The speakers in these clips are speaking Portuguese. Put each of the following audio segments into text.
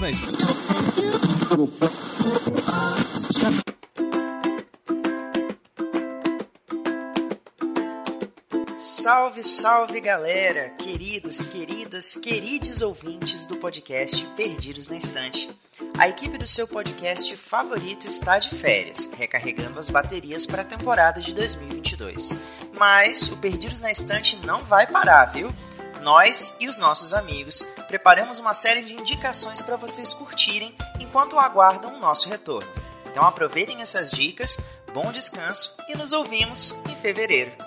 Na Estante. Salve, salve galera, queridos, queridas, queridos ouvintes do podcast Perdidos na Estante. A equipe do seu podcast favorito está de férias, recarregando as baterias para a temporada de 2022. Mas o Perdidos na Estante não vai parar, viu? Nós e os nossos amigos preparamos uma série de indicações para vocês curtirem enquanto aguardam o nosso retorno. Então aproveitem essas dicas, bom descanso e nos ouvimos em fevereiro.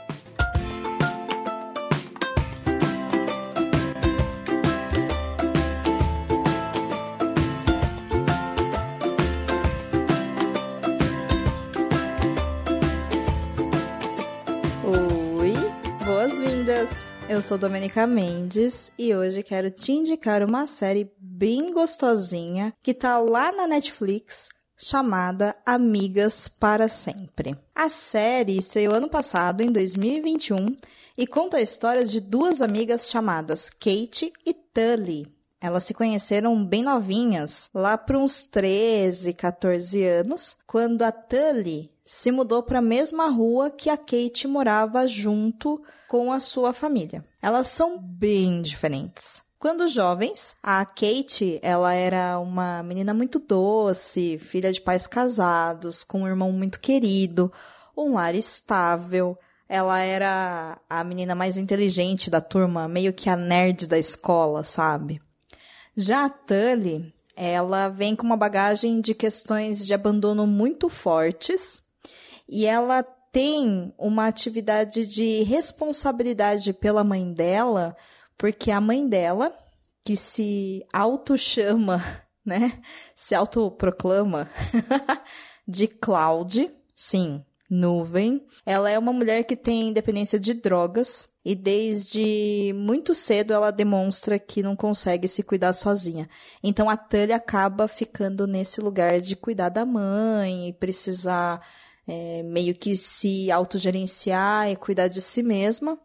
Eu sou Domenica Mendes e hoje quero te indicar uma série bem gostosinha que tá lá na Netflix chamada Amigas para Sempre. A série estreou ano passado, em 2021, e conta a história de duas amigas chamadas Kate e Tully. Elas se conheceram bem novinhas, lá para uns 13, 14 anos, quando a Tully se mudou para a mesma rua que a Kate morava junto com a sua família. Elas são bem diferentes. Quando jovens, a Kate, ela era uma menina muito doce, filha de pais casados, com um irmão muito querido, um lar estável. Ela era a menina mais inteligente da turma, meio que a nerd da escola, sabe? Já a Tully, ela vem com uma bagagem de questões de abandono muito fortes e ela tem uma atividade de responsabilidade pela mãe dela, porque a mãe dela, que se auto-chama, né? Se autoproclama de Cloud, sim, nuvem. Ela é uma mulher que tem dependência de drogas e desde muito cedo ela demonstra que não consegue se cuidar sozinha. Então a Tully acaba ficando nesse lugar de cuidar da mãe e precisar é, meio que se autogerenciar e cuidar de si mesma.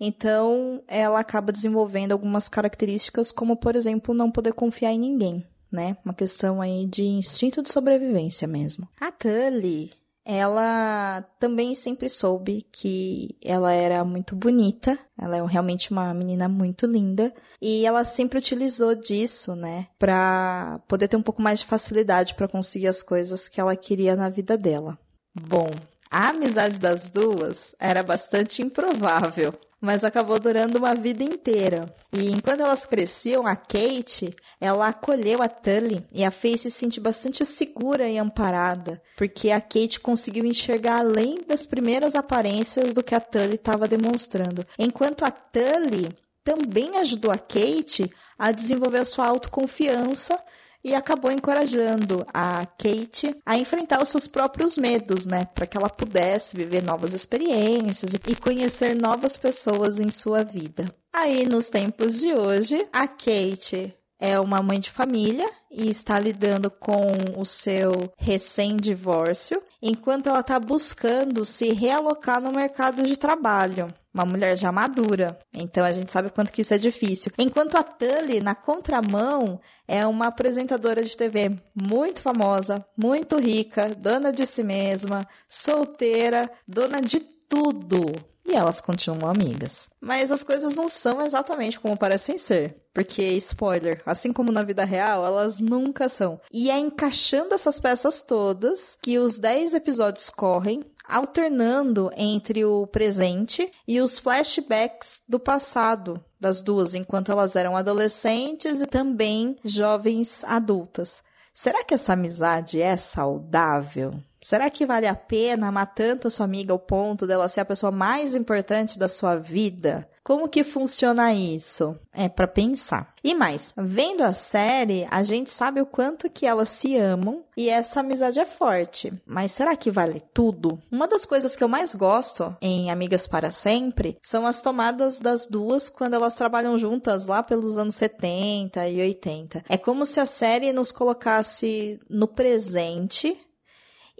Então, ela acaba desenvolvendo algumas características, como, por exemplo, não poder confiar em ninguém, né? Uma questão aí de instinto de sobrevivência mesmo. A Tully, ela também sempre soube que ela era muito bonita, ela é realmente uma menina muito linda, e ela sempre utilizou disso, né, para poder ter um pouco mais de facilidade para conseguir as coisas que ela queria na vida dela. Bom, a amizade das duas era bastante improvável, mas acabou durando uma vida inteira. E enquanto elas cresciam, a Kate, ela acolheu a Tully e a fez se sentir bastante segura e amparada, porque a Kate conseguiu enxergar além das primeiras aparências do que a Tully estava demonstrando. Enquanto a Tully também ajudou a Kate a desenvolver a sua autoconfiança e acabou encorajando a Kate a enfrentar os seus próprios medos, né, para que ela pudesse viver novas experiências e conhecer novas pessoas em sua vida. Aí, nos tempos de hoje, a Kate é uma mãe de família e está lidando com o seu recém-divórcio, enquanto ela está buscando se realocar no mercado de trabalho uma mulher já madura. Então a gente sabe quanto que isso é difícil. Enquanto a Tully, na contramão, é uma apresentadora de TV muito famosa, muito rica, dona de si mesma, solteira, dona de tudo. E elas continuam amigas. Mas as coisas não são exatamente como parecem ser. Porque, spoiler, assim como na vida real, elas nunca são. E é encaixando essas peças todas que os 10 episódios correm alternando entre o presente e os flashbacks do passado das duas, enquanto elas eram adolescentes e também jovens adultas. Será que essa amizade é saudável? Será que vale a pena amar tanto a sua amiga ao ponto dela ser a pessoa mais importante da sua vida? Como que funciona isso? É para pensar. E mais, vendo a série, a gente sabe o quanto que elas se amam e essa amizade é forte. Mas será que vale tudo? Uma das coisas que eu mais gosto em Amigas para Sempre são as tomadas das duas quando elas trabalham juntas lá pelos anos 70 e 80. É como se a série nos colocasse no presente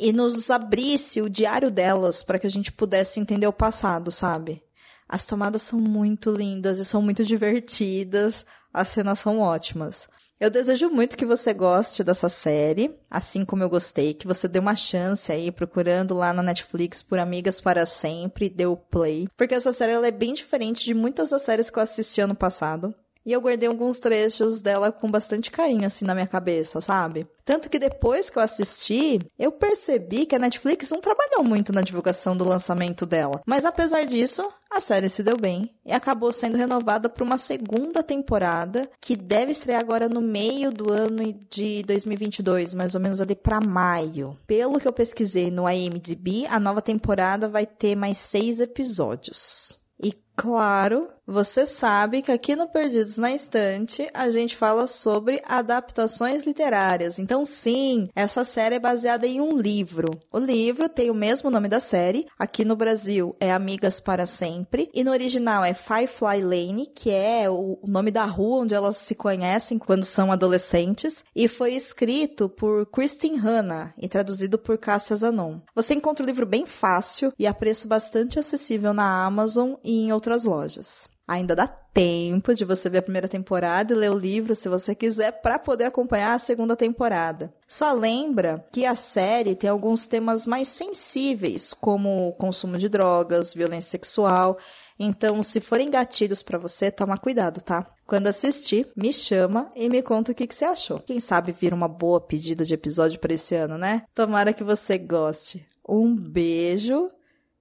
e nos abrisse o diário delas para que a gente pudesse entender o passado, sabe? As tomadas são muito lindas e são muito divertidas, as cenas são ótimas. Eu desejo muito que você goste dessa série, assim como eu gostei, que você dê uma chance aí procurando lá na Netflix por Amigas para Sempre, deu play, porque essa série ela é bem diferente de muitas das séries que eu assisti ano passado. E eu guardei alguns trechos dela com bastante carinho, assim, na minha cabeça, sabe? Tanto que depois que eu assisti, eu percebi que a Netflix não trabalhou muito na divulgação do lançamento dela. Mas apesar disso, a série se deu bem e acabou sendo renovada para uma segunda temporada, que deve estrear agora no meio do ano de 2022, mais ou menos ali para maio. Pelo que eu pesquisei no IMDb, a nova temporada vai ter mais seis episódios. E claro, você sabe que aqui no Perdidos na Estante a gente fala sobre adaptações literárias. Então, sim, essa série é baseada em um livro. O livro tem o mesmo nome da série. Aqui no Brasil é Amigas para Sempre. E no original é Firefly Lane, que é o nome da rua onde elas se conhecem quando são adolescentes. E foi escrito por Christine Hanna e traduzido por Cássia Zanon. Você encontra o livro bem fácil e a preço bastante acessível na Amazon e em outras lojas. Ainda dá tempo de você ver a primeira temporada e ler o livro, se você quiser, para poder acompanhar a segunda temporada. Só lembra que a série tem alguns temas mais sensíveis, como consumo de drogas, violência sexual. Então, se forem gatilhos para você, toma cuidado, tá? Quando assistir, me chama e me conta o que, que você achou. Quem sabe vira uma boa pedida de episódio para esse ano, né? Tomara que você goste. Um beijo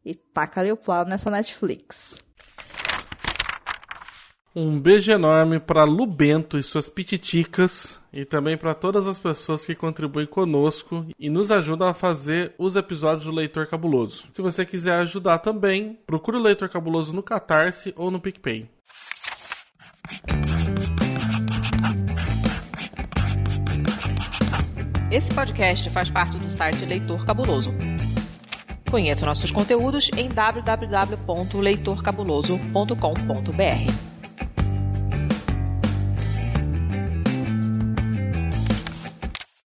e taca-lhe o plau nessa Netflix. Um beijo enorme para Lubento e suas pititicas e também para todas as pessoas que contribuem conosco e nos ajudam a fazer os episódios do Leitor Cabuloso. Se você quiser ajudar também, procure o Leitor Cabuloso no Catarse ou no PicPay. Esse podcast faz parte do site Leitor Cabuloso. Conheça nossos conteúdos em www.leitorcabuloso.com.br.